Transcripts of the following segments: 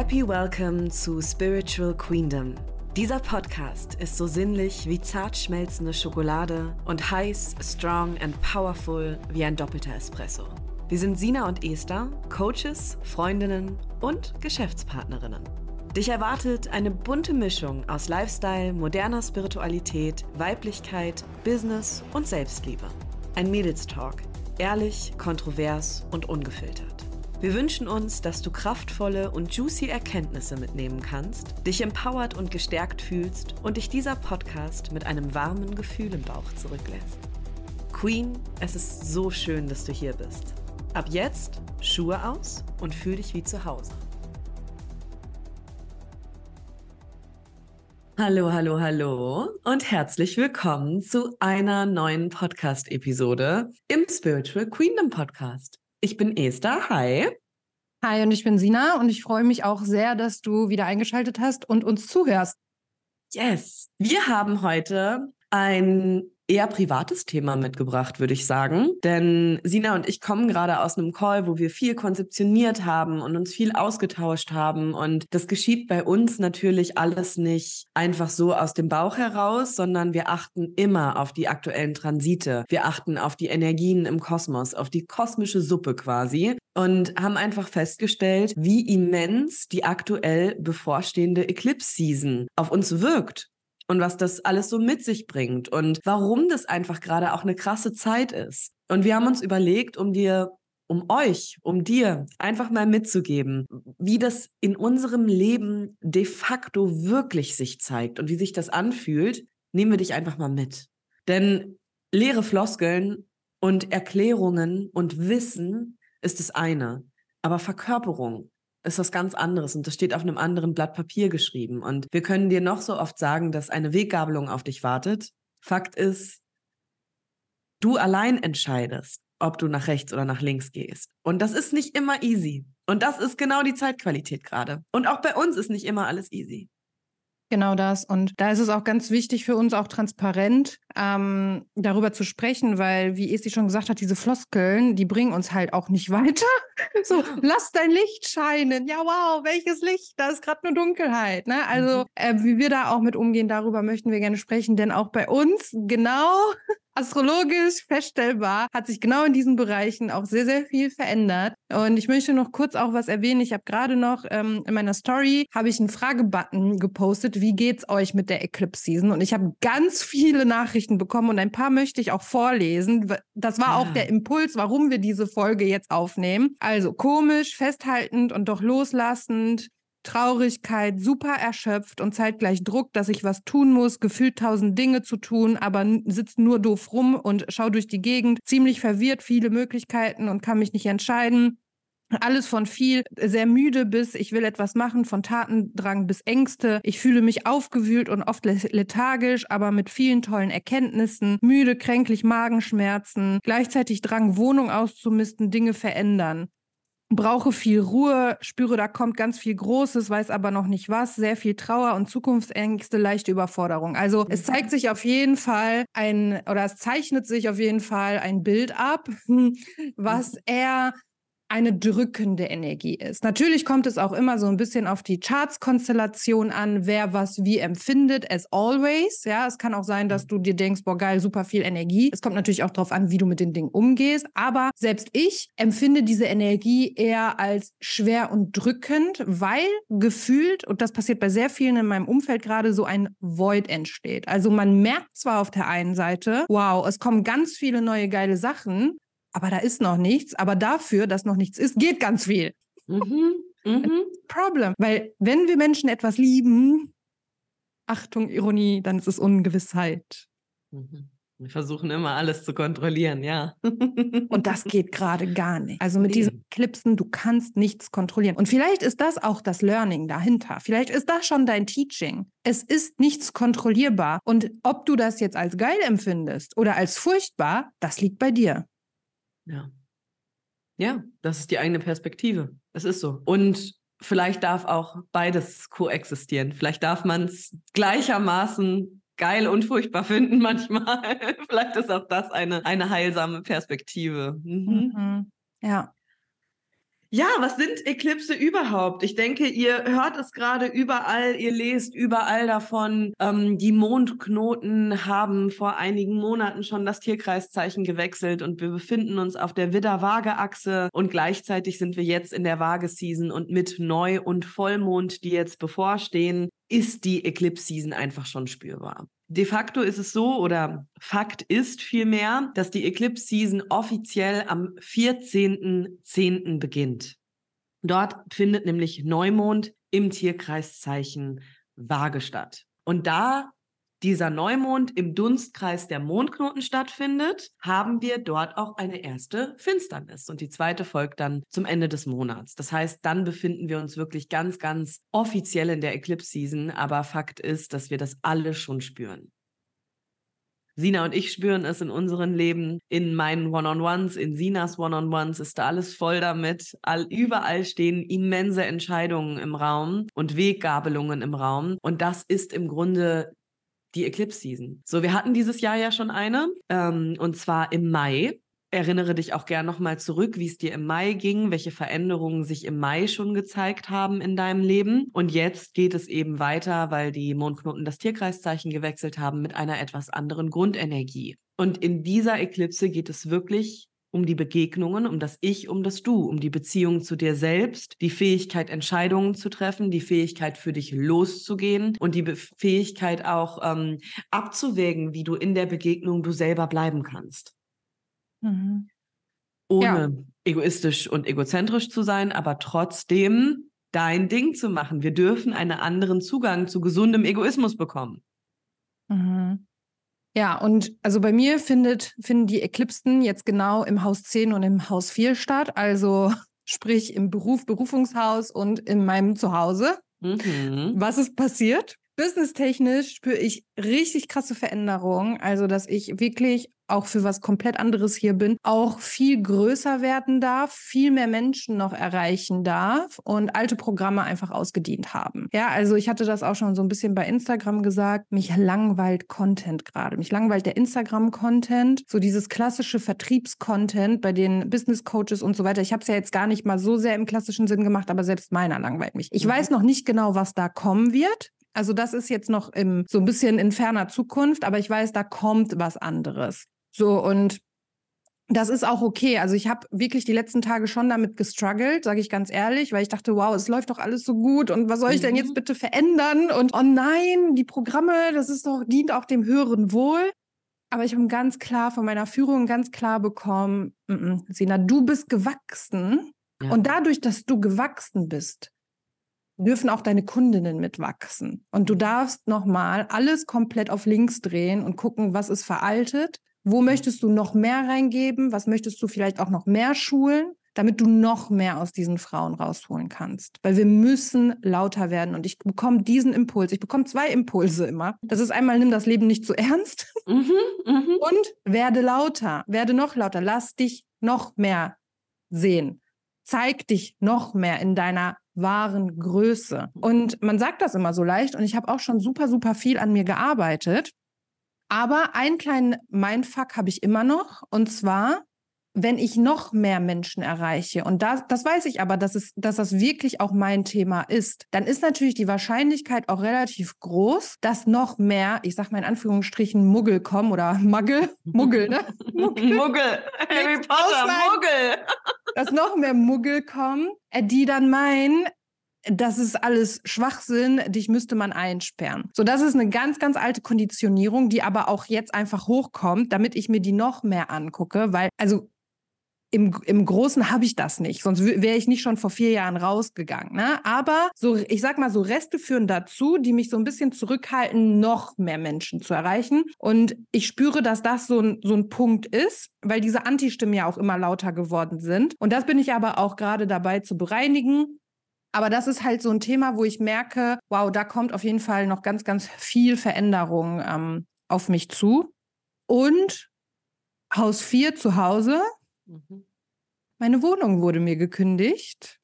Happy Welcome zu Spiritual Queendom. Dieser Podcast ist so sinnlich wie zart schmelzende Schokolade und heiß, strong and powerful wie ein doppelter Espresso. Wir sind Sina und Esther, Coaches, Freundinnen und Geschäftspartnerinnen. Dich erwartet eine bunte Mischung aus Lifestyle, moderner Spiritualität, Weiblichkeit, Business und Selbstliebe. Ein Mädelstalk, ehrlich, kontrovers und ungefiltert. Wir wünschen uns, dass du kraftvolle und juicy Erkenntnisse mitnehmen kannst, dich empowert und gestärkt fühlst und dich dieser Podcast mit einem warmen Gefühl im Bauch zurücklässt. Queen, es ist so schön, dass du hier bist. Ab jetzt Schuhe aus und fühl dich wie zu Hause. Hallo, hallo, hallo und herzlich willkommen zu einer neuen Podcast-Episode im Spiritual Queendom Podcast. Ich bin Esther. Hi. Hi, und ich bin Sina und ich freue mich auch sehr, dass du wieder eingeschaltet hast und uns zuhörst. Yes. Wir haben heute ein eher privates Thema mitgebracht, würde ich sagen. Denn Sina und ich kommen gerade aus einem Call, wo wir viel konzeptioniert haben und uns viel ausgetauscht haben. Und das geschieht bei uns natürlich alles nicht einfach so aus dem Bauch heraus, sondern wir achten immer auf die aktuellen Transite. Wir achten auf die Energien im Kosmos, auf die kosmische Suppe quasi. Und haben einfach festgestellt, wie immens die aktuell bevorstehende Eclipse-Season auf uns wirkt und was das alles so mit sich bringt und warum das einfach gerade auch eine krasse Zeit ist. Und wir haben uns überlegt, um dir um euch, um dir einfach mal mitzugeben, wie das in unserem Leben de facto wirklich sich zeigt und wie sich das anfühlt, nehmen wir dich einfach mal mit. Denn leere Floskeln und Erklärungen und Wissen ist das eine, aber Verkörperung ist was ganz anderes und das steht auf einem anderen Blatt Papier geschrieben. Und wir können dir noch so oft sagen, dass eine Weggabelung auf dich wartet. Fakt ist, du allein entscheidest, ob du nach rechts oder nach links gehst. Und das ist nicht immer easy. Und das ist genau die Zeitqualität gerade. Und auch bei uns ist nicht immer alles easy. Genau das. Und da ist es auch ganz wichtig für uns, auch transparent ähm, darüber zu sprechen, weil, wie Esti schon gesagt hat, diese Floskeln, die bringen uns halt auch nicht weiter. so, lass dein Licht scheinen. Ja, wow, welches Licht? Da ist gerade nur Dunkelheit. Ne? Also, mhm. äh, wie wir da auch mit umgehen, darüber möchten wir gerne sprechen, denn auch bei uns, genau astrologisch feststellbar, hat sich genau in diesen Bereichen auch sehr, sehr viel verändert. Und ich möchte noch kurz auch was erwähnen. Ich habe gerade noch ähm, in meiner Story habe ich einen Fragebutton gepostet. Wie geht's euch mit der Eclipse Season? Und ich habe ganz viele Nachrichten bekommen und ein paar möchte ich auch vorlesen. Das war ja. auch der Impuls, warum wir diese Folge jetzt aufnehmen. Also komisch, festhaltend und doch loslassend. Traurigkeit, super erschöpft und zeitgleich Druck, dass ich was tun muss, gefühlt tausend Dinge zu tun, aber sitzt nur doof rum und schau durch die Gegend, ziemlich verwirrt, viele Möglichkeiten und kann mich nicht entscheiden. Alles von viel, sehr müde bis ich will etwas machen, von Tatendrang bis Ängste. Ich fühle mich aufgewühlt und oft lethargisch, aber mit vielen tollen Erkenntnissen. Müde, kränklich, Magenschmerzen. Gleichzeitig Drang, Wohnung auszumisten, Dinge verändern brauche viel Ruhe, spüre, da kommt ganz viel Großes, weiß aber noch nicht was, sehr viel Trauer und Zukunftsängste, leichte Überforderung. Also es zeigt sich auf jeden Fall ein, oder es zeichnet sich auf jeden Fall ein Bild ab, was er eine drückende Energie ist. Natürlich kommt es auch immer so ein bisschen auf die Charts-Konstellation an, wer was wie empfindet, as always. Ja, es kann auch sein, dass du dir denkst, boah, geil, super viel Energie. Es kommt natürlich auch darauf an, wie du mit den Dingen umgehst. Aber selbst ich empfinde diese Energie eher als schwer und drückend, weil gefühlt, und das passiert bei sehr vielen in meinem Umfeld gerade, so ein Void entsteht. Also man merkt zwar auf der einen Seite, wow, es kommen ganz viele neue geile Sachen, aber da ist noch nichts. Aber dafür, dass noch nichts ist, geht ganz viel. Mhm. Mhm. Problem. Weil wenn wir Menschen etwas lieben, Achtung, Ironie, dann ist es Ungewissheit. Mhm. Wir versuchen immer alles zu kontrollieren, ja. Und das geht gerade gar nicht. Also mit diesen Clipsen, du kannst nichts kontrollieren. Und vielleicht ist das auch das Learning dahinter. Vielleicht ist das schon dein Teaching. Es ist nichts kontrollierbar. Und ob du das jetzt als geil empfindest oder als furchtbar, das liegt bei dir. Ja. Ja, das ist die eigene Perspektive. Es ist so. Und vielleicht darf auch beides koexistieren. Vielleicht darf man es gleichermaßen geil und furchtbar finden manchmal. vielleicht ist auch das eine, eine heilsame Perspektive. Mhm. Mhm. Ja. Ja, was sind Eklipse überhaupt? Ich denke, ihr hört es gerade überall, ihr lest überall davon. Ähm, die Mondknoten haben vor einigen Monaten schon das Tierkreiszeichen gewechselt und wir befinden uns auf der Widder-Waage-Achse und gleichzeitig sind wir jetzt in der Waage-Season und mit Neu- und Vollmond, die jetzt bevorstehen, ist die Eclipse-Season einfach schon spürbar. De facto ist es so, oder Fakt ist vielmehr, dass die Eclipse Season offiziell am 14.10. beginnt. Dort findet nämlich Neumond im Tierkreiszeichen Waage statt. Und da dieser Neumond im Dunstkreis der Mondknoten stattfindet, haben wir dort auch eine erste Finsternis. Und die zweite folgt dann zum Ende des Monats. Das heißt, dann befinden wir uns wirklich ganz, ganz offiziell in der Eclipse-Season. Aber Fakt ist, dass wir das alle schon spüren. Sina und ich spüren es in unserem Leben, in meinen One-on-Ones, in Sinas One-on-Ones ist da alles voll damit. All, überall stehen immense Entscheidungen im Raum und Weggabelungen im Raum. Und das ist im Grunde die Eclipse Season. So, wir hatten dieses Jahr ja schon eine, ähm, und zwar im Mai. Erinnere dich auch gern nochmal zurück, wie es dir im Mai ging, welche Veränderungen sich im Mai schon gezeigt haben in deinem Leben. Und jetzt geht es eben weiter, weil die Mondknoten das Tierkreiszeichen gewechselt haben mit einer etwas anderen Grundenergie. Und in dieser Eklipse geht es wirklich um die Begegnungen, um das Ich, um das Du, um die Beziehung zu dir selbst, die Fähigkeit, Entscheidungen zu treffen, die Fähigkeit, für dich loszugehen und die Be Fähigkeit auch ähm, abzuwägen, wie du in der Begegnung du selber bleiben kannst. Mhm. Ohne ja. egoistisch und egozentrisch zu sein, aber trotzdem dein Ding zu machen. Wir dürfen einen anderen Zugang zu gesundem Egoismus bekommen. Mhm. Ja, und also bei mir findet, finden die Eklipsen jetzt genau im Haus 10 und im Haus 4 statt, also sprich im Beruf, Berufungshaus und in meinem Zuhause. Mhm. Was ist passiert? Businesstechnisch spüre ich richtig krasse Veränderungen. Also, dass ich wirklich auch für was komplett anderes hier bin, auch viel größer werden darf, viel mehr Menschen noch erreichen darf und alte Programme einfach ausgedient haben. Ja, also ich hatte das auch schon so ein bisschen bei Instagram gesagt, mich langweilt Content gerade. Mich langweilt der Instagram-Content, so dieses klassische Vertriebscontent bei den Business Coaches und so weiter. Ich habe es ja jetzt gar nicht mal so sehr im klassischen Sinn gemacht, aber selbst meiner langweilt mich. Ich mhm. weiß noch nicht genau, was da kommen wird. Also das ist jetzt noch im, so ein bisschen in ferner Zukunft, aber ich weiß, da kommt was anderes. So und das ist auch okay. Also ich habe wirklich die letzten Tage schon damit gestruggelt, sage ich ganz ehrlich, weil ich dachte, wow, es läuft doch alles so gut und was soll ich denn jetzt mhm. bitte verändern? Und oh nein, die Programme, das ist doch dient auch dem höheren Wohl. Aber ich habe ganz klar von meiner Führung ganz klar bekommen, mm -mm, Sina, du bist gewachsen ja. und dadurch, dass du gewachsen bist, dürfen auch deine Kundinnen mitwachsen. Und du darfst nochmal alles komplett auf links drehen und gucken, was ist veraltet, wo möchtest du noch mehr reingeben, was möchtest du vielleicht auch noch mehr schulen, damit du noch mehr aus diesen Frauen rausholen kannst. Weil wir müssen lauter werden. Und ich bekomme diesen Impuls. Ich bekomme zwei Impulse immer. Das ist einmal, nimm das Leben nicht zu ernst mhm, mhm. und werde lauter, werde noch lauter. Lass dich noch mehr sehen. Zeig dich noch mehr in deiner wahren Größe. Und man sagt das immer so leicht und ich habe auch schon super, super viel an mir gearbeitet. Aber einen kleinen Mindfuck habe ich immer noch und zwar, wenn ich noch mehr Menschen erreiche, und das, das weiß ich aber, dass, es, dass das wirklich auch mein Thema ist, dann ist natürlich die Wahrscheinlichkeit auch relativ groß, dass noch mehr, ich sage mal in Anführungsstrichen, Muggel kommen oder Muggel, Muggel, ne? Muggel, Muggel. Harry Potter, Muggel. dass noch mehr Muggel kommen, äh, die dann meinen, das ist alles Schwachsinn, dich müsste man einsperren. So, das ist eine ganz, ganz alte Konditionierung, die aber auch jetzt einfach hochkommt, damit ich mir die noch mehr angucke, weil, also im, im Großen habe ich das nicht, sonst wäre ich nicht schon vor vier Jahren rausgegangen. Ne? Aber so, ich sag mal, so Reste führen dazu, die mich so ein bisschen zurückhalten, noch mehr Menschen zu erreichen. Und ich spüre, dass das so ein, so ein Punkt ist, weil diese Anti-Stimmen ja auch immer lauter geworden sind. Und das bin ich aber auch gerade dabei zu bereinigen. Aber das ist halt so ein Thema, wo ich merke, wow, da kommt auf jeden Fall noch ganz, ganz viel Veränderung ähm, auf mich zu. Und Haus 4 zu Hause Mhm. Meine Wohnung wurde mir gekündigt.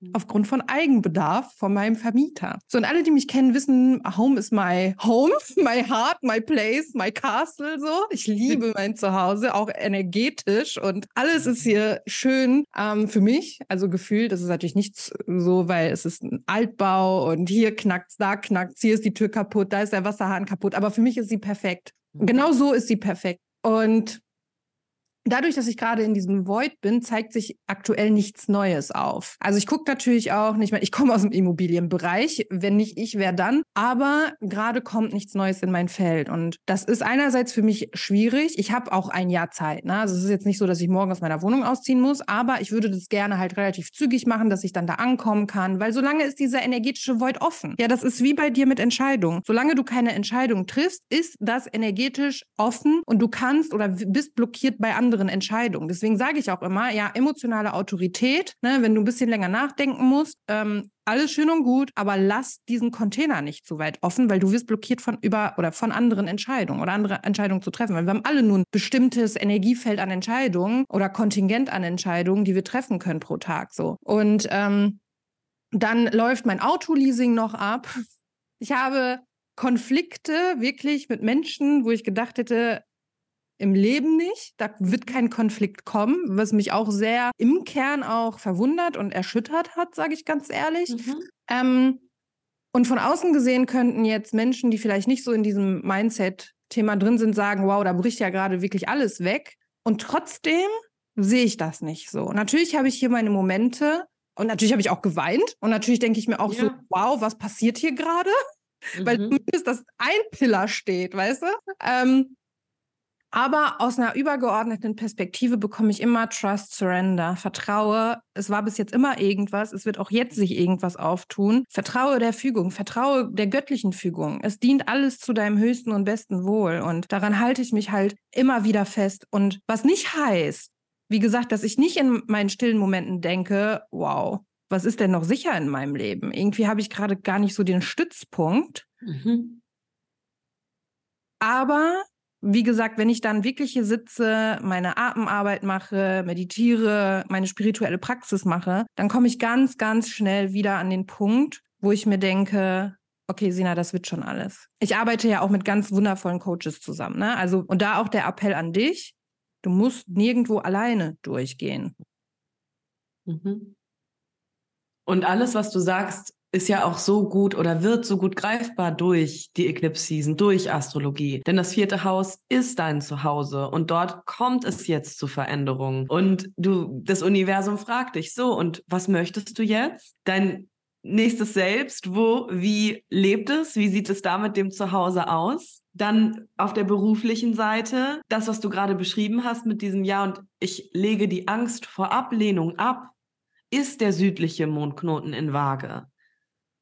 Mhm. aufgrund von Eigenbedarf von meinem Vermieter. So, und alle, die mich kennen, wissen, Home is my home, my heart, my place, my castle, so. Ich liebe mein Zuhause, auch energetisch und alles ist hier schön ähm, für mich. Also gefühlt, das ist natürlich nicht so, weil es ist ein Altbau und hier knackt's, da knackt's, hier ist die Tür kaputt, da ist der Wasserhahn kaputt. Aber für mich ist sie perfekt. Mhm. Genau so ist sie perfekt. Und Dadurch, dass ich gerade in diesem Void bin, zeigt sich aktuell nichts Neues auf. Also ich gucke natürlich auch nicht mehr, ich komme aus dem Immobilienbereich, wenn nicht ich, wer dann. Aber gerade kommt nichts Neues in mein Feld. Und das ist einerseits für mich schwierig. Ich habe auch ein Jahr Zeit. Ne? Also es ist jetzt nicht so, dass ich morgen aus meiner Wohnung ausziehen muss, aber ich würde das gerne halt relativ zügig machen, dass ich dann da ankommen kann, weil solange ist dieser energetische Void offen. Ja, das ist wie bei dir mit Entscheidungen. Solange du keine Entscheidung triffst, ist das energetisch offen und du kannst oder bist blockiert bei anderen anderen Entscheidungen. Deswegen sage ich auch immer, ja, emotionale Autorität, ne, wenn du ein bisschen länger nachdenken musst, ähm, alles schön und gut, aber lass diesen Container nicht zu weit offen, weil du wirst blockiert von über oder von anderen Entscheidungen oder andere Entscheidungen zu treffen. Weil wir haben alle nun ein bestimmtes Energiefeld an Entscheidungen oder Kontingent an Entscheidungen, die wir treffen können pro Tag. So. Und ähm, dann läuft mein Autoleasing noch ab. Ich habe Konflikte wirklich mit Menschen, wo ich gedacht hätte, im Leben nicht. Da wird kein Konflikt kommen, was mich auch sehr im Kern auch verwundert und erschüttert hat, sage ich ganz ehrlich. Mhm. Ähm, und von außen gesehen könnten jetzt Menschen, die vielleicht nicht so in diesem Mindset-Thema drin sind, sagen, wow, da bricht ja gerade wirklich alles weg. Und trotzdem sehe ich das nicht so. Natürlich habe ich hier meine Momente und natürlich habe ich auch geweint und natürlich denke ich mir auch ja. so, wow, was passiert hier gerade? Mhm. Weil zumindest das ein Pillar steht, weißt du? Ähm, aber aus einer übergeordneten Perspektive bekomme ich immer Trust, Surrender. Vertraue, es war bis jetzt immer irgendwas, es wird auch jetzt sich irgendwas auftun. Vertraue der Fügung, vertraue der göttlichen Fügung. Es dient alles zu deinem höchsten und besten Wohl. Und daran halte ich mich halt immer wieder fest. Und was nicht heißt, wie gesagt, dass ich nicht in meinen stillen Momenten denke, wow, was ist denn noch sicher in meinem Leben? Irgendwie habe ich gerade gar nicht so den Stützpunkt. Mhm. Aber wie gesagt, wenn ich dann wirklich hier sitze, meine Atemarbeit mache, meditiere, meine spirituelle Praxis mache, dann komme ich ganz, ganz schnell wieder an den Punkt, wo ich mir denke, okay, Sina, das wird schon alles. Ich arbeite ja auch mit ganz wundervollen Coaches zusammen. Ne? Also, und da auch der Appell an dich, du musst nirgendwo alleine durchgehen. Mhm. Und alles, was du sagst, ist ja auch so gut oder wird so gut greifbar durch die Eclipse Season, durch Astrologie. Denn das vierte Haus ist dein Zuhause und dort kommt es jetzt zu Veränderungen. Und du, das Universum fragt dich so, und was möchtest du jetzt? Dein nächstes Selbst, wo, wie lebt es? Wie sieht es da mit dem Zuhause aus? Dann auf der beruflichen Seite, das, was du gerade beschrieben hast mit diesem Ja und ich lege die Angst vor Ablehnung ab, ist der südliche Mondknoten in Waage.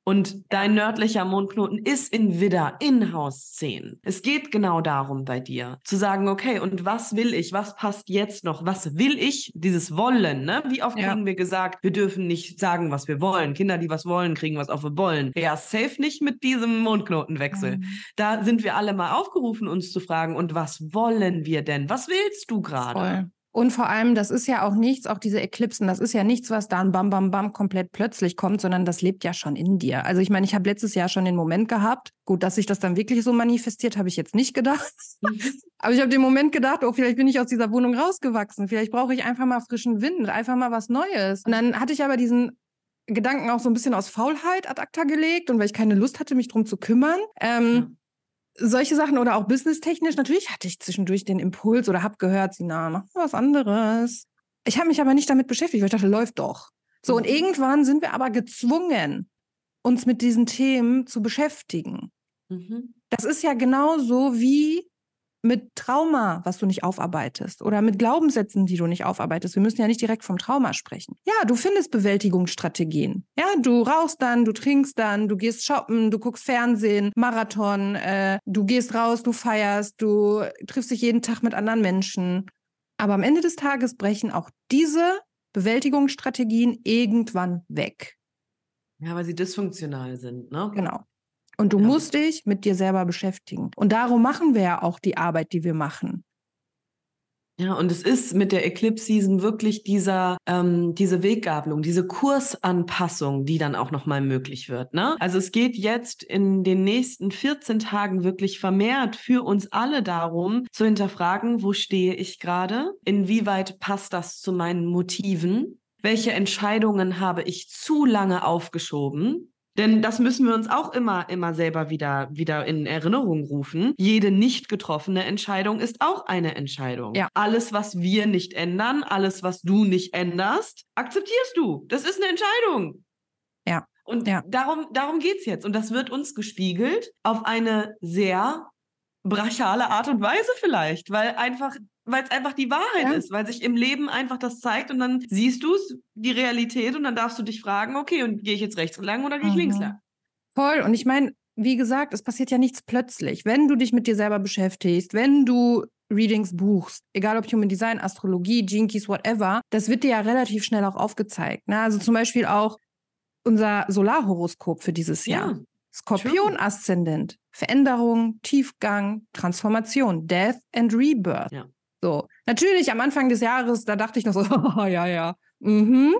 Und dein nördlicher Mondknoten ist in Widder, in Haus 10. Es geht genau darum bei dir, zu sagen, okay, und was will ich? Was passt jetzt noch? Was will ich? Dieses Wollen, ne? Wie oft ja. kriegen wir gesagt, wir dürfen nicht sagen, was wir wollen. Kinder, die was wollen, kriegen was auf wir wollen. Ja, safe nicht mit diesem Mondknotenwechsel. Mhm. Da sind wir alle mal aufgerufen, uns zu fragen, und was wollen wir denn? Was willst du gerade? Und vor allem, das ist ja auch nichts, auch diese Eklipsen, das ist ja nichts, was dann bam, bam, bam komplett plötzlich kommt, sondern das lebt ja schon in dir. Also ich meine, ich habe letztes Jahr schon den Moment gehabt, gut, dass sich das dann wirklich so manifestiert, habe ich jetzt nicht gedacht. Aber ich habe den Moment gedacht, oh, vielleicht bin ich aus dieser Wohnung rausgewachsen, vielleicht brauche ich einfach mal frischen Wind, einfach mal was Neues. Und dann hatte ich aber diesen Gedanken auch so ein bisschen aus Faulheit ad acta gelegt und weil ich keine Lust hatte, mich drum zu kümmern. Ähm, solche Sachen oder auch businesstechnisch, natürlich hatte ich zwischendurch den Impuls oder habe gehört, Sina, mach was anderes. Ich habe mich aber nicht damit beschäftigt, weil ich dachte, läuft doch. So, und mhm. irgendwann sind wir aber gezwungen, uns mit diesen Themen zu beschäftigen. Mhm. Das ist ja genauso wie mit Trauma, was du nicht aufarbeitest oder mit Glaubenssätzen, die du nicht aufarbeitest. Wir müssen ja nicht direkt vom Trauma sprechen. Ja, du findest Bewältigungsstrategien. Ja, du rauchst dann, du trinkst dann, du gehst shoppen, du guckst Fernsehen, Marathon, äh, du gehst raus, du feierst, du triffst dich jeden Tag mit anderen Menschen. Aber am Ende des Tages brechen auch diese Bewältigungsstrategien irgendwann weg. Ja, weil sie dysfunktional sind, ne? Genau. Und du ja. musst dich mit dir selber beschäftigen. Und darum machen wir ja auch die Arbeit, die wir machen. Ja, und es ist mit der Eclipse Season wirklich dieser, ähm, diese Weggabelung, diese Kursanpassung, die dann auch nochmal möglich wird. Ne? Also es geht jetzt in den nächsten 14 Tagen wirklich vermehrt für uns alle darum, zu hinterfragen, wo stehe ich gerade? Inwieweit passt das zu meinen Motiven? Welche Entscheidungen habe ich zu lange aufgeschoben? Denn das müssen wir uns auch immer, immer selber wieder, wieder in Erinnerung rufen. Jede nicht getroffene Entscheidung ist auch eine Entscheidung. Ja. Alles, was wir nicht ändern, alles, was du nicht änderst, akzeptierst du. Das ist eine Entscheidung. Ja. Und ja. darum, darum geht es jetzt. Und das wird uns gespiegelt auf eine sehr brachiale Art und Weise vielleicht, weil einfach weil es einfach die Wahrheit ja. ist, weil sich im Leben einfach das zeigt und dann siehst du es, die Realität und dann darfst du dich fragen, okay, und gehe ich jetzt rechts lang oder gehe ich mhm. links lang? Voll. Und ich meine, wie gesagt, es passiert ja nichts plötzlich. Wenn du dich mit dir selber beschäftigst, wenn du Readings buchst, egal ob Human Design, Astrologie, Jinkies, whatever, das wird dir ja relativ schnell auch aufgezeigt. Ne? Also zum Beispiel auch unser Solarhoroskop für dieses Jahr. Skorpion-Aszendent, Veränderung, Tiefgang, Transformation, Death and Rebirth. Ja. So, natürlich am Anfang des Jahres, da dachte ich noch so, oh, ja, ja. Mhm.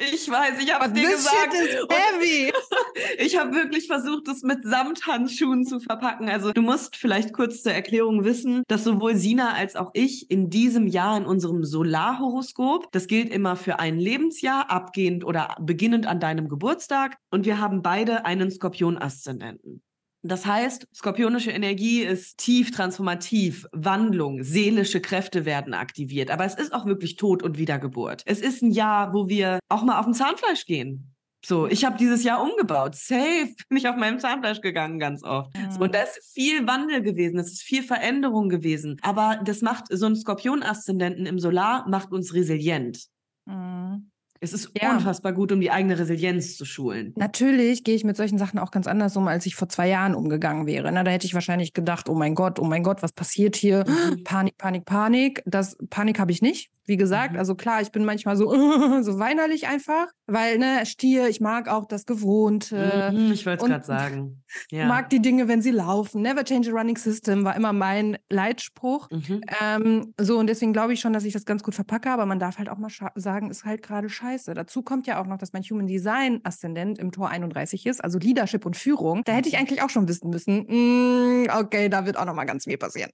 Ich weiß, ich habe es dir gesagt. Shit is heavy. ich habe wirklich versucht, es mit Samthandschuhen zu verpacken. Also du musst vielleicht kurz zur Erklärung wissen, dass sowohl Sina als auch ich in diesem Jahr in unserem Solarhoroskop, das gilt immer für ein Lebensjahr, abgehend oder beginnend an deinem Geburtstag, und wir haben beide einen Skorpion-Aszendenten. Das heißt, skorpionische Energie ist tief transformativ, Wandlung, seelische Kräfte werden aktiviert. Aber es ist auch wirklich Tod und Wiedergeburt. Es ist ein Jahr, wo wir auch mal auf dem Zahnfleisch gehen. So, ich habe dieses Jahr umgebaut. Safe bin ich auf meinem Zahnfleisch gegangen ganz oft. Ja. So, und da ist viel Wandel gewesen, es ist viel Veränderung gewesen. Aber das macht so ein Skorpion-Aszendenten im Solar macht uns resilient. Mhm. Es ist ja. unfassbar gut, um die eigene Resilienz zu schulen. Natürlich gehe ich mit solchen Sachen auch ganz anders um, als ich vor zwei Jahren umgegangen wäre. Na, da hätte ich wahrscheinlich gedacht, oh mein Gott, oh mein Gott, was passiert hier? Mhm. Panik, Panik, Panik. Das Panik habe ich nicht. Wie gesagt, mhm. also klar, ich bin manchmal so, so weinerlich einfach, weil, ne, Stier, ich mag auch das Gewohnte. Mhm, ich wollte es gerade sagen. Ja. mag die Dinge, wenn sie laufen. Never change a running system war immer mein Leitspruch. Mhm. Ähm, so, und deswegen glaube ich schon, dass ich das ganz gut verpacke, aber man darf halt auch mal sagen, ist halt gerade scheiße. Dazu kommt ja auch noch, dass mein Human Design Aszendent im Tor 31 ist, also Leadership und Führung. Da hätte ich mhm. eigentlich auch schon wissen müssen, mm, okay, da wird auch noch mal ganz viel passieren.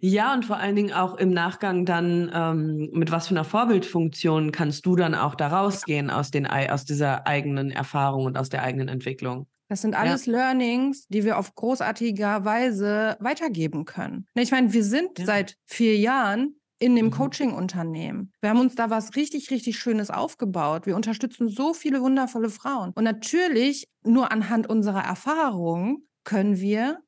Ja, und vor allen Dingen auch im Nachgang dann, ähm, mit was für einer Vorbildfunktion kannst du dann auch da rausgehen aus, den, aus dieser eigenen Erfahrung und aus der eigenen Entwicklung? Das sind alles ja. Learnings, die wir auf großartiger Weise weitergeben können. Ne, ich meine, wir sind ja. seit vier Jahren in dem mhm. Coaching-Unternehmen. Wir haben uns da was richtig, richtig Schönes aufgebaut. Wir unterstützen so viele wundervolle Frauen. Und natürlich, nur anhand unserer Erfahrung können wir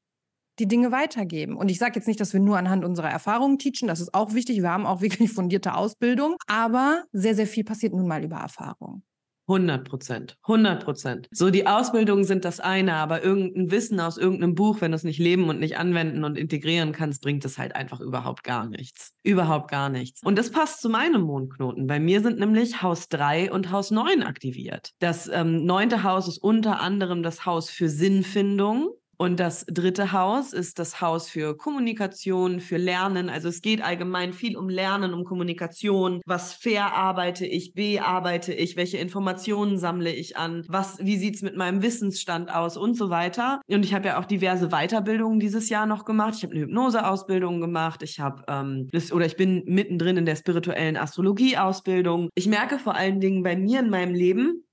die Dinge weitergeben. Und ich sage jetzt nicht, dass wir nur anhand unserer Erfahrungen teachen, das ist auch wichtig. Wir haben auch wirklich fundierte Ausbildung, aber sehr, sehr viel passiert nun mal über Erfahrung. 100 Prozent, 100 Prozent. So, die Ausbildungen sind das eine, aber irgendein Wissen aus irgendeinem Buch, wenn du es nicht leben und nicht anwenden und integrieren kannst, bringt es halt einfach überhaupt gar nichts. Überhaupt gar nichts. Und das passt zu meinem Mondknoten. Bei mir sind nämlich Haus 3 und Haus 9 aktiviert. Das ähm, neunte Haus ist unter anderem das Haus für Sinnfindung. Und das dritte Haus ist das Haus für Kommunikation, für Lernen. Also es geht allgemein viel um Lernen, um Kommunikation. Was verarbeite ich, bearbeite ich, welche Informationen sammle ich an, was, wie sieht's mit meinem Wissensstand aus und so weiter. Und ich habe ja auch diverse Weiterbildungen dieses Jahr noch gemacht. Ich habe eine Hypnoseausbildung gemacht. Ich habe ähm, oder ich bin mittendrin in der spirituellen Astrologieausbildung. Ich merke vor allen Dingen bei mir in meinem Leben,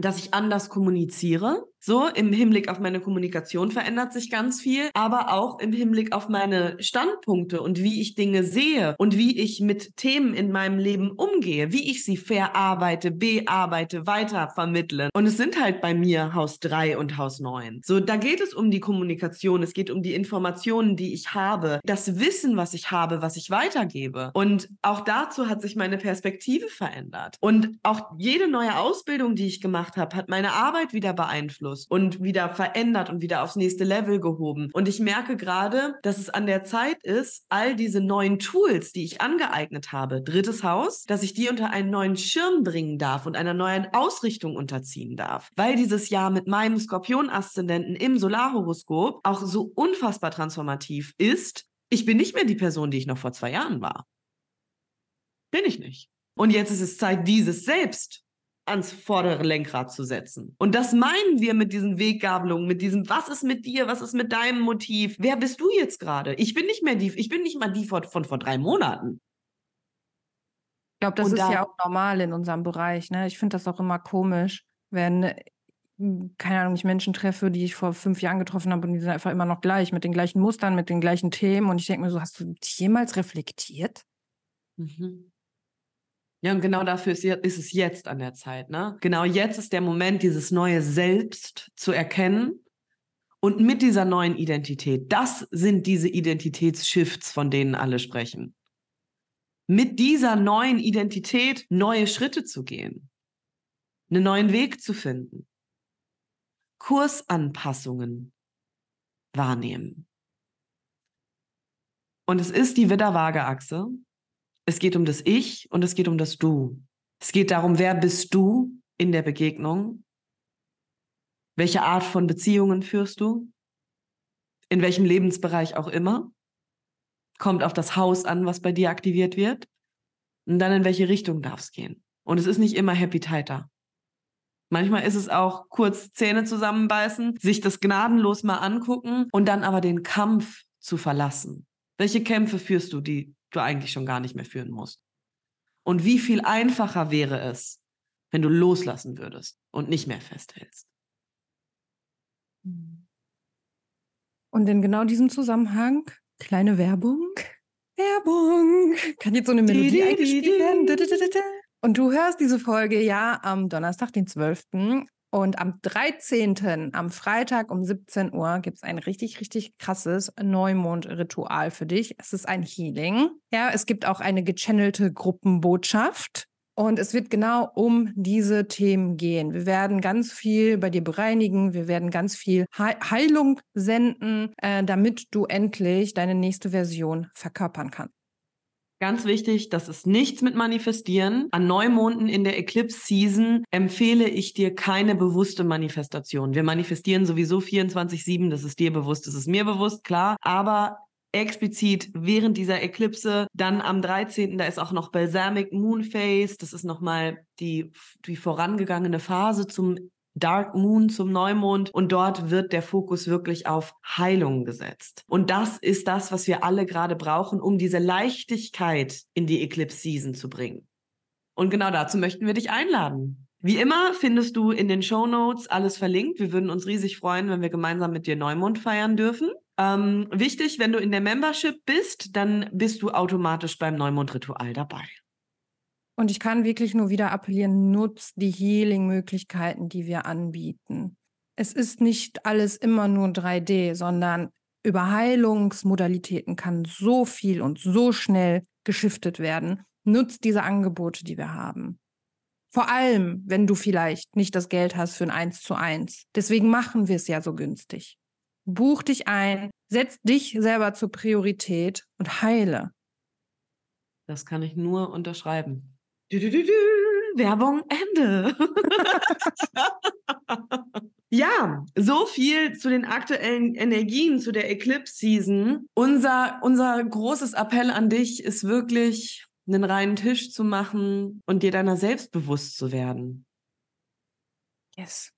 dass ich anders kommuniziere. So, im Hinblick auf meine Kommunikation verändert sich ganz viel, aber auch im Hinblick auf meine Standpunkte und wie ich Dinge sehe und wie ich mit Themen in meinem Leben umgehe, wie ich sie verarbeite, bearbeite, weiter vermittle. Und es sind halt bei mir Haus 3 und Haus 9. So, da geht es um die Kommunikation, es geht um die Informationen, die ich habe, das Wissen, was ich habe, was ich weitergebe. Und auch dazu hat sich meine Perspektive verändert. Und auch jede neue Ausbildung, die ich gemacht habe, hat meine Arbeit wieder beeinflusst beeinflusst und wieder verändert und wieder aufs nächste Level gehoben. Und ich merke gerade, dass es an der Zeit ist, all diese neuen Tools, die ich angeeignet habe, drittes Haus, dass ich die unter einen neuen Schirm bringen darf und einer neuen Ausrichtung unterziehen darf. Weil dieses Jahr mit meinem Skorpion-Aszendenten im Solarhoroskop auch so unfassbar transformativ ist, ich bin nicht mehr die Person, die ich noch vor zwei Jahren war. Bin ich nicht. Und jetzt ist es Zeit, dieses Selbst ans vordere Lenkrad zu setzen. Und das meinen wir mit diesen Weggabelungen, mit diesem, was ist mit dir, was ist mit deinem Motiv? Wer bist du jetzt gerade? Ich bin nicht mehr die, ich bin nicht mal die von, von vor drei Monaten. Ich glaube, das und ist da, ja auch normal in unserem Bereich. Ne? Ich finde das auch immer komisch, wenn, hm, keine Ahnung, ich Menschen treffe, die ich vor fünf Jahren getroffen habe und die sind einfach immer noch gleich, mit den gleichen Mustern, mit den gleichen Themen. Und ich denke mir so, hast du jemals reflektiert? Mhm. Ja, und genau dafür ist, ist, es jetzt an der Zeit. Ne? Genau jetzt ist der Moment, dieses neue Selbst zu erkennen. Und mit dieser neuen Identität, das sind diese Identitätsshifts, von denen alle sprechen. Mit dieser neuen Identität neue Schritte zu gehen, einen neuen Weg zu finden, Kursanpassungen wahrnehmen. Und es ist die Widder-Waage-Achse es geht um das Ich und es geht um das Du. Es geht darum, wer bist du in der Begegnung? Welche Art von Beziehungen führst du? In welchem Lebensbereich auch immer? Kommt auf das Haus an, was bei dir aktiviert wird. Und dann in welche Richtung darf es gehen? Und es ist nicht immer happy tighter. Manchmal ist es auch kurz Zähne zusammenbeißen, sich das gnadenlos mal angucken und dann aber den Kampf zu verlassen. Welche Kämpfe führst du, die du eigentlich schon gar nicht mehr führen musst. Und wie viel einfacher wäre es, wenn du loslassen würdest und nicht mehr festhältst. Und in genau diesem Zusammenhang, kleine Werbung. Werbung. Kann jetzt so eine Melodie eingespielt werden? Und du hörst diese Folge ja am Donnerstag, den 12. Und am 13., am Freitag um 17 Uhr, gibt es ein richtig, richtig krasses Neumond-Ritual für dich. Es ist ein Healing. Ja, es gibt auch eine gechannelte Gruppenbotschaft. Und es wird genau um diese Themen gehen. Wir werden ganz viel bei dir bereinigen. Wir werden ganz viel Heilung senden, äh, damit du endlich deine nächste Version verkörpern kannst. Ganz wichtig, das ist nichts mit Manifestieren. An Neumonden in der Eclipse Season empfehle ich dir keine bewusste Manifestation. Wir manifestieren sowieso 24-7, das ist dir bewusst, das ist mir bewusst, klar. Aber explizit während dieser Eklipse, dann am 13., da ist auch noch Balsamic Moonface, das ist nochmal die, die vorangegangene Phase zum Dark Moon zum Neumond und dort wird der Fokus wirklich auf Heilung gesetzt. Und das ist das, was wir alle gerade brauchen, um diese Leichtigkeit in die Eclipse Season zu bringen. Und genau dazu möchten wir dich einladen. Wie immer findest du in den Show Notes alles verlinkt. Wir würden uns riesig freuen, wenn wir gemeinsam mit dir Neumond feiern dürfen. Ähm, wichtig, wenn du in der Membership bist, dann bist du automatisch beim Neumond-Ritual dabei. Und ich kann wirklich nur wieder appellieren, nutzt die Healing-Möglichkeiten, die wir anbieten. Es ist nicht alles immer nur 3D, sondern über Heilungsmodalitäten kann so viel und so schnell geschiftet werden. Nutzt diese Angebote, die wir haben. Vor allem, wenn du vielleicht nicht das Geld hast für ein 1 zu 1. Deswegen machen wir es ja so günstig. Buch dich ein, setz dich selber zur Priorität und heile. Das kann ich nur unterschreiben. Du, du, du, Werbung Ende. ja, so viel zu den aktuellen Energien, zu der Eclipse Season. Unser, unser großes Appell an dich ist wirklich, einen reinen Tisch zu machen und dir deiner selbst bewusst zu werden. Yes.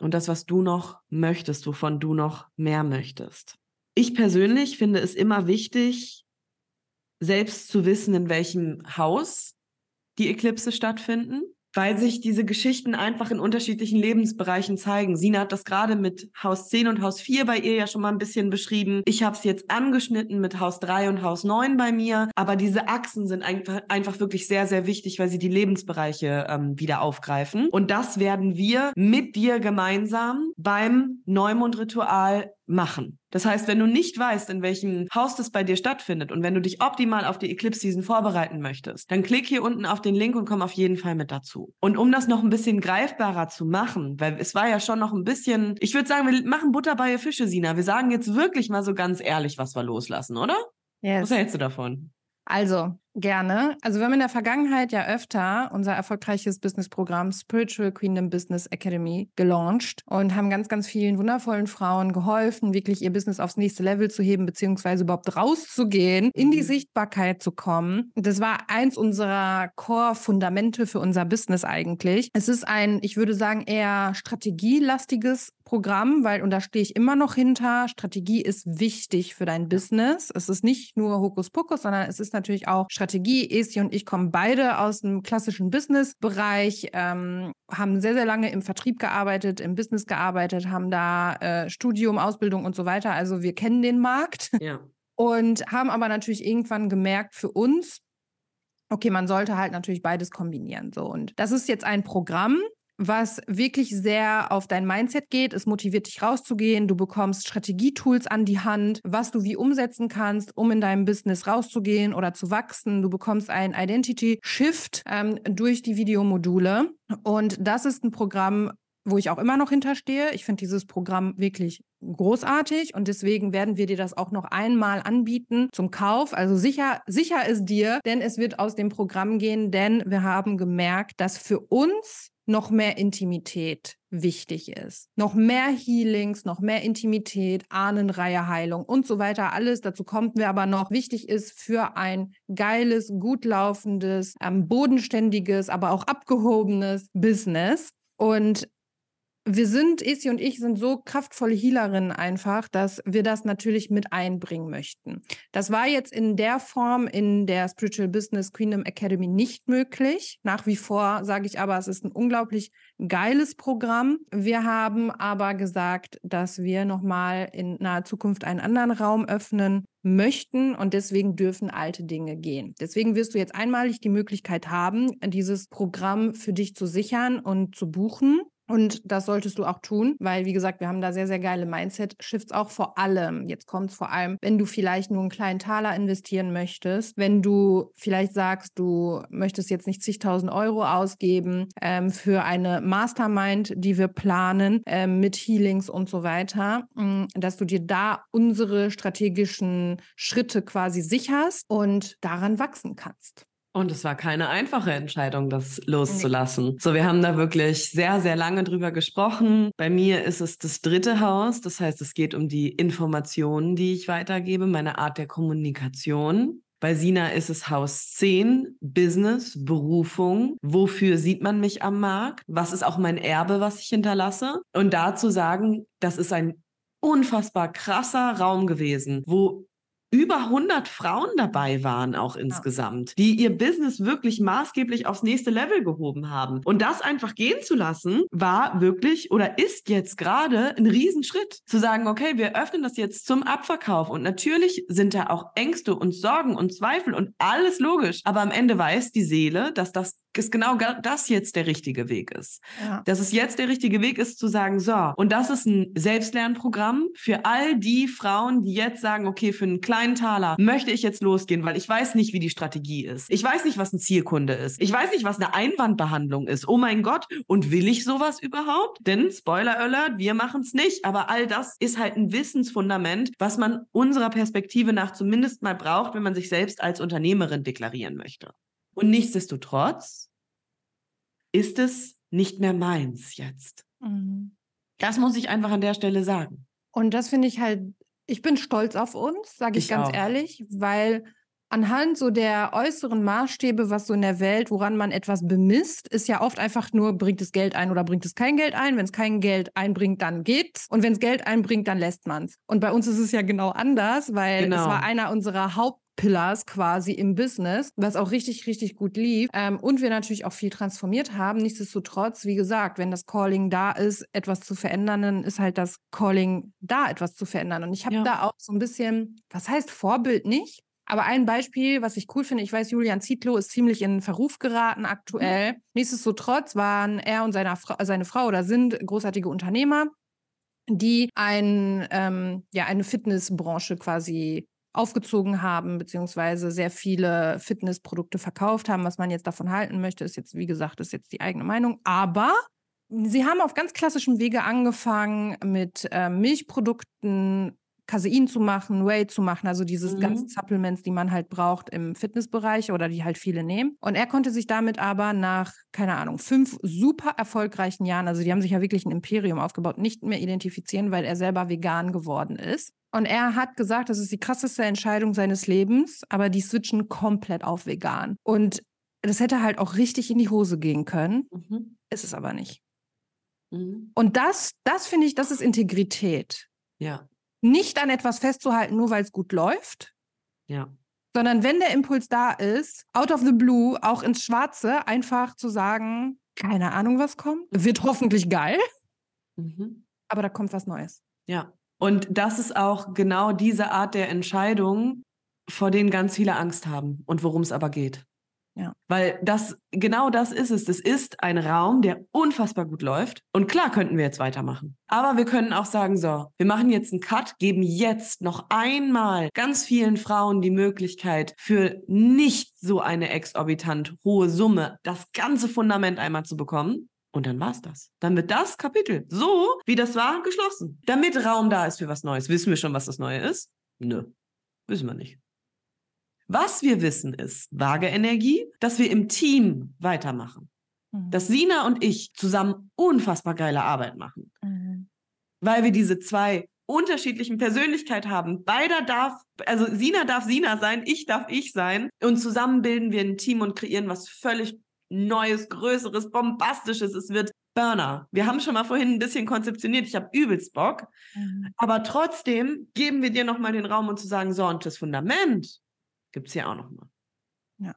Und das, was du noch möchtest, wovon du noch mehr möchtest. Ich persönlich finde es immer wichtig, selbst zu wissen, in welchem Haus die Eklipse stattfinden, weil sich diese Geschichten einfach in unterschiedlichen Lebensbereichen zeigen. Sina hat das gerade mit Haus 10 und Haus 4 bei ihr ja schon mal ein bisschen beschrieben. Ich habe es jetzt angeschnitten mit Haus 3 und Haus 9 bei mir. Aber diese Achsen sind einfach, einfach wirklich sehr, sehr wichtig, weil sie die Lebensbereiche ähm, wieder aufgreifen. Und das werden wir mit dir gemeinsam beim Neumondritual machen. Das heißt, wenn du nicht weißt, in welchem Haus das bei dir stattfindet und wenn du dich optimal auf die Eclipse Season vorbereiten möchtest, dann klick hier unten auf den Link und komm auf jeden Fall mit dazu. Und um das noch ein bisschen greifbarer zu machen, weil es war ja schon noch ein bisschen, ich würde sagen, wir machen Butter bei Fische, Sina. Wir sagen jetzt wirklich mal so ganz ehrlich, was wir loslassen, oder? Yes. Was hältst du davon? Also, Gerne. Also wir haben in der Vergangenheit ja öfter unser erfolgreiches Businessprogramm Spiritual Queendom Business Academy gelauncht und haben ganz, ganz vielen wundervollen Frauen geholfen, wirklich ihr Business aufs nächste Level zu heben, beziehungsweise überhaupt rauszugehen, in die mhm. Sichtbarkeit zu kommen. Das war eins unserer Core-Fundamente für unser Business eigentlich. Es ist ein, ich würde sagen, eher strategielastiges Programm, weil, und da stehe ich immer noch hinter, Strategie ist wichtig für dein Business. Es ist nicht nur Hokuspokus, sondern es ist natürlich auch Strategie. Esi und ich kommen beide aus dem klassischen Business-Bereich, ähm, haben sehr, sehr lange im Vertrieb gearbeitet, im Business gearbeitet, haben da äh, Studium, Ausbildung und so weiter. Also wir kennen den Markt. Ja. Und haben aber natürlich irgendwann gemerkt für uns, okay, man sollte halt natürlich beides kombinieren. So. Und das ist jetzt ein Programm, was wirklich sehr auf dein Mindset geht. Es motiviert dich rauszugehen. Du bekommst Strategietools an die Hand, was du wie umsetzen kannst, um in deinem Business rauszugehen oder zu wachsen. Du bekommst einen Identity Shift ähm, durch die Videomodule. Und das ist ein Programm, wo ich auch immer noch hinterstehe. Ich finde dieses Programm wirklich großartig und deswegen werden wir dir das auch noch einmal anbieten zum Kauf. Also sicher, sicher ist dir, denn es wird aus dem Programm gehen, denn wir haben gemerkt, dass für uns noch mehr Intimität wichtig ist. Noch mehr Healings, noch mehr Intimität, Ahnenreihe Heilung und so weiter. Alles dazu kommt mir aber noch wichtig ist für ein geiles, gut laufendes, ähm, bodenständiges, aber auch abgehobenes Business. Und wir sind, Esi und ich, sind so kraftvolle Healerinnen einfach, dass wir das natürlich mit einbringen möchten. Das war jetzt in der Form in der Spiritual Business Queendom Academy nicht möglich. Nach wie vor sage ich aber, es ist ein unglaublich geiles Programm. Wir haben aber gesagt, dass wir nochmal in naher Zukunft einen anderen Raum öffnen möchten und deswegen dürfen alte Dinge gehen. Deswegen wirst du jetzt einmalig die Möglichkeit haben, dieses Programm für dich zu sichern und zu buchen. Und das solltest du auch tun, weil, wie gesagt, wir haben da sehr, sehr geile Mindset-Shifts auch vor allem. Jetzt kommt es vor allem, wenn du vielleicht nur einen kleinen Taler investieren möchtest, wenn du vielleicht sagst, du möchtest jetzt nicht zigtausend Euro ausgeben ähm, für eine Mastermind, die wir planen ähm, mit Healings und so weiter, mm, dass du dir da unsere strategischen Schritte quasi sicherst und daran wachsen kannst. Und es war keine einfache Entscheidung, das loszulassen. So, wir haben da wirklich sehr, sehr lange drüber gesprochen. Bei mir ist es das dritte Haus. Das heißt, es geht um die Informationen, die ich weitergebe, meine Art der Kommunikation. Bei Sina ist es Haus 10, Business, Berufung. Wofür sieht man mich am Markt? Was ist auch mein Erbe, was ich hinterlasse? Und dazu sagen, das ist ein unfassbar krasser Raum gewesen, wo über 100 Frauen dabei waren auch insgesamt, die ihr Business wirklich maßgeblich aufs nächste Level gehoben haben. Und das einfach gehen zu lassen, war wirklich oder ist jetzt gerade ein Riesenschritt. Zu sagen, okay, wir öffnen das jetzt zum Abverkauf. Und natürlich sind da auch Ängste und Sorgen und Zweifel und alles logisch. Aber am Ende weiß die Seele, dass das ist genau das jetzt der richtige Weg ist. Ja. Dass es jetzt der richtige Weg ist, zu sagen, so, und das ist ein Selbstlernprogramm für all die Frauen, die jetzt sagen, okay, für einen kleinen Taler möchte ich jetzt losgehen, weil ich weiß nicht, wie die Strategie ist. Ich weiß nicht, was ein Zielkunde ist. Ich weiß nicht, was eine Einwandbehandlung ist. Oh mein Gott, und will ich sowas überhaupt? Denn, Spoiler Alert, wir machen es nicht. Aber all das ist halt ein Wissensfundament, was man unserer Perspektive nach zumindest mal braucht, wenn man sich selbst als Unternehmerin deklarieren möchte. Und nichtsdestotrotz ist es nicht mehr meins jetzt. Mhm. Das muss ich einfach an der Stelle sagen. Und das finde ich halt, ich bin stolz auf uns, sage ich, ich, ganz auch. ehrlich, weil anhand so der äußeren Maßstäbe, was so in der Welt, woran man etwas bemisst, ist ja oft einfach nur, bringt es Geld ein oder bringt es kein Geld ein. Wenn es kein Geld einbringt, dann geht's. Und wenn es Geld einbringt, dann lässt man es. Und bei uns ist es ja genau anders, weil genau. es war einer unserer Haupt Pillars quasi im Business, was auch richtig, richtig gut lief. Ähm, und wir natürlich auch viel transformiert haben. Nichtsdestotrotz, wie gesagt, wenn das Calling da ist, etwas zu verändern, dann ist halt das Calling da, etwas zu verändern. Und ich habe ja. da auch so ein bisschen, was heißt Vorbild nicht? Aber ein Beispiel, was ich cool finde, ich weiß, Julian Zietlow ist ziemlich in Verruf geraten aktuell. Mhm. Nichtsdestotrotz waren er und seine, Fra seine Frau oder sind großartige Unternehmer, die ein, ähm, ja, eine Fitnessbranche quasi aufgezogen haben, beziehungsweise sehr viele Fitnessprodukte verkauft haben. Was man jetzt davon halten möchte, ist jetzt, wie gesagt, ist jetzt die eigene Meinung. Aber sie haben auf ganz klassischem Wege angefangen mit äh, Milchprodukten Casein zu machen, Whey zu machen, also diese Mhm. ganzen Supplements, die man halt braucht im Fitnessbereich oder die halt viele nehmen. Und er konnte sich damit aber nach, keine Ahnung, fünf super erfolgreichen Jahren, also die haben sich ja wirklich ein Imperium aufgebaut, nicht mehr identifizieren, weil er selber vegan geworden ist. Und er hat gesagt, das ist die krasseste Entscheidung seines Lebens, aber die switchen komplett auf vegan. Und das hätte halt auch richtig in die Hose gehen können, Mhm. ist es aber nicht. Mhm. Und das, das finde ich, das ist Integrität. Ja, Nicht an etwas festzuhalten, nur weil es gut läuft, ja. sondern wenn der Impuls da ist, out of the blue, auch ins Schwarze, einfach zu sagen, keine Ahnung, was kommt, wird hoffentlich geil, Mhm. aber da kommt was Neues. Ja. Und das ist auch genau diese Art der Entscheidung, vor denen ganz viele Angst haben und worum es aber geht. Ja. Weil das, genau das ist es. Das ist ein Raum, der unfassbar gut läuft. Und klar könnten wir jetzt weitermachen. Aber wir können auch sagen, so, wir machen jetzt einen Cut, geben jetzt noch einmal ganz vielen Frauen die Möglichkeit, für nicht so eine exorbitant hohe Summe das ganze Fundament einmal zu bekommen. Und dann war's das. Dann wird das Kapitel, so wie das war, geschlossen. Damit Raum da ist für was Neues. Wissen wir schon, was das Neue ist? Nö, wissen wir nicht. Was wir wissen ist, vage Energie, dass wir im Team weitermachen. Mhm. Dass Sina und ich zusammen unfassbar geile Arbeit machen. Mhm. Weil wir diese zwei unterschiedlichen Persönlichkeiten haben. Beider darf, also Sina darf Sina sein, ich darf ich sein. Und zusammen bilden wir ein Team und kreieren was völlig Neues, Größeres, Bombastisches. Es wird Burner. Wir haben schon mal vorhin ein bisschen konzeptioniert. Ich habe übelst Bock. Mhm. Aber trotzdem geben wir dir nochmal den Raum, um zu sagen, so, und das Fundament gibt es hier auch nochmal. Ja.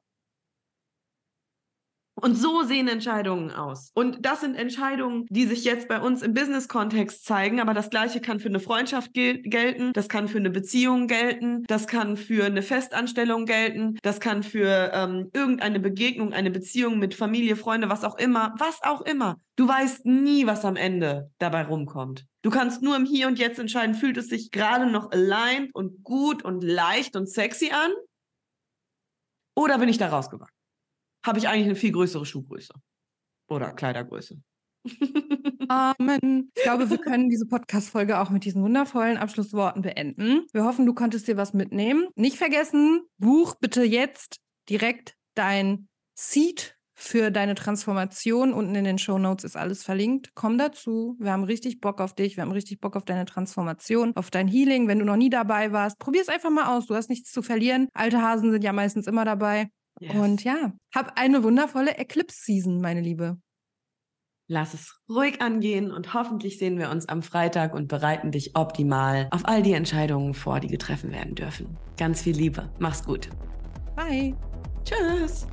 Und so sehen Entscheidungen aus. Und das sind Entscheidungen, die sich jetzt bei uns im Business-Kontext zeigen, aber das Gleiche kann für eine Freundschaft gel gelten, das kann für eine Beziehung gelten, das kann für eine Festanstellung gelten, das kann für ähm, irgendeine Begegnung, eine Beziehung mit Familie, Freunde, was auch immer, was auch immer. Du weißt nie, was am Ende dabei rumkommt. Du kannst nur im Hier und Jetzt entscheiden, fühlt es sich gerade noch aligned und gut und leicht und sexy an? Oder bin ich da rausgewachsen? Habe ich eigentlich eine viel größere Schuhgröße? Oder Kleidergröße? Amen. Ich glaube, wir können diese Podcast-Folge auch mit diesen wundervollen Abschlussworten beenden. Wir hoffen, du konntest dir was mitnehmen. Nicht vergessen, buch bitte jetzt direkt dein Seed für deine Transformation. Unten in den Show Notes ist alles verlinkt. Komm dazu. Wir haben richtig Bock auf dich. Wir haben richtig Bock auf deine Transformation, auf dein Healing. Wenn du noch nie dabei warst, probier es einfach mal aus. Du hast nichts zu verlieren. Alte Hasen sind ja meistens immer dabei. Yes. Und ja, hab eine wundervolle Eclipse-Season, meine Liebe. Lass es ruhig angehen und hoffentlich sehen wir uns am Freitag und bereiten dich optimal auf all die Entscheidungen vor, die getreffen werden dürfen. Ganz viel Liebe. Mach's gut. Bye. Tschüss.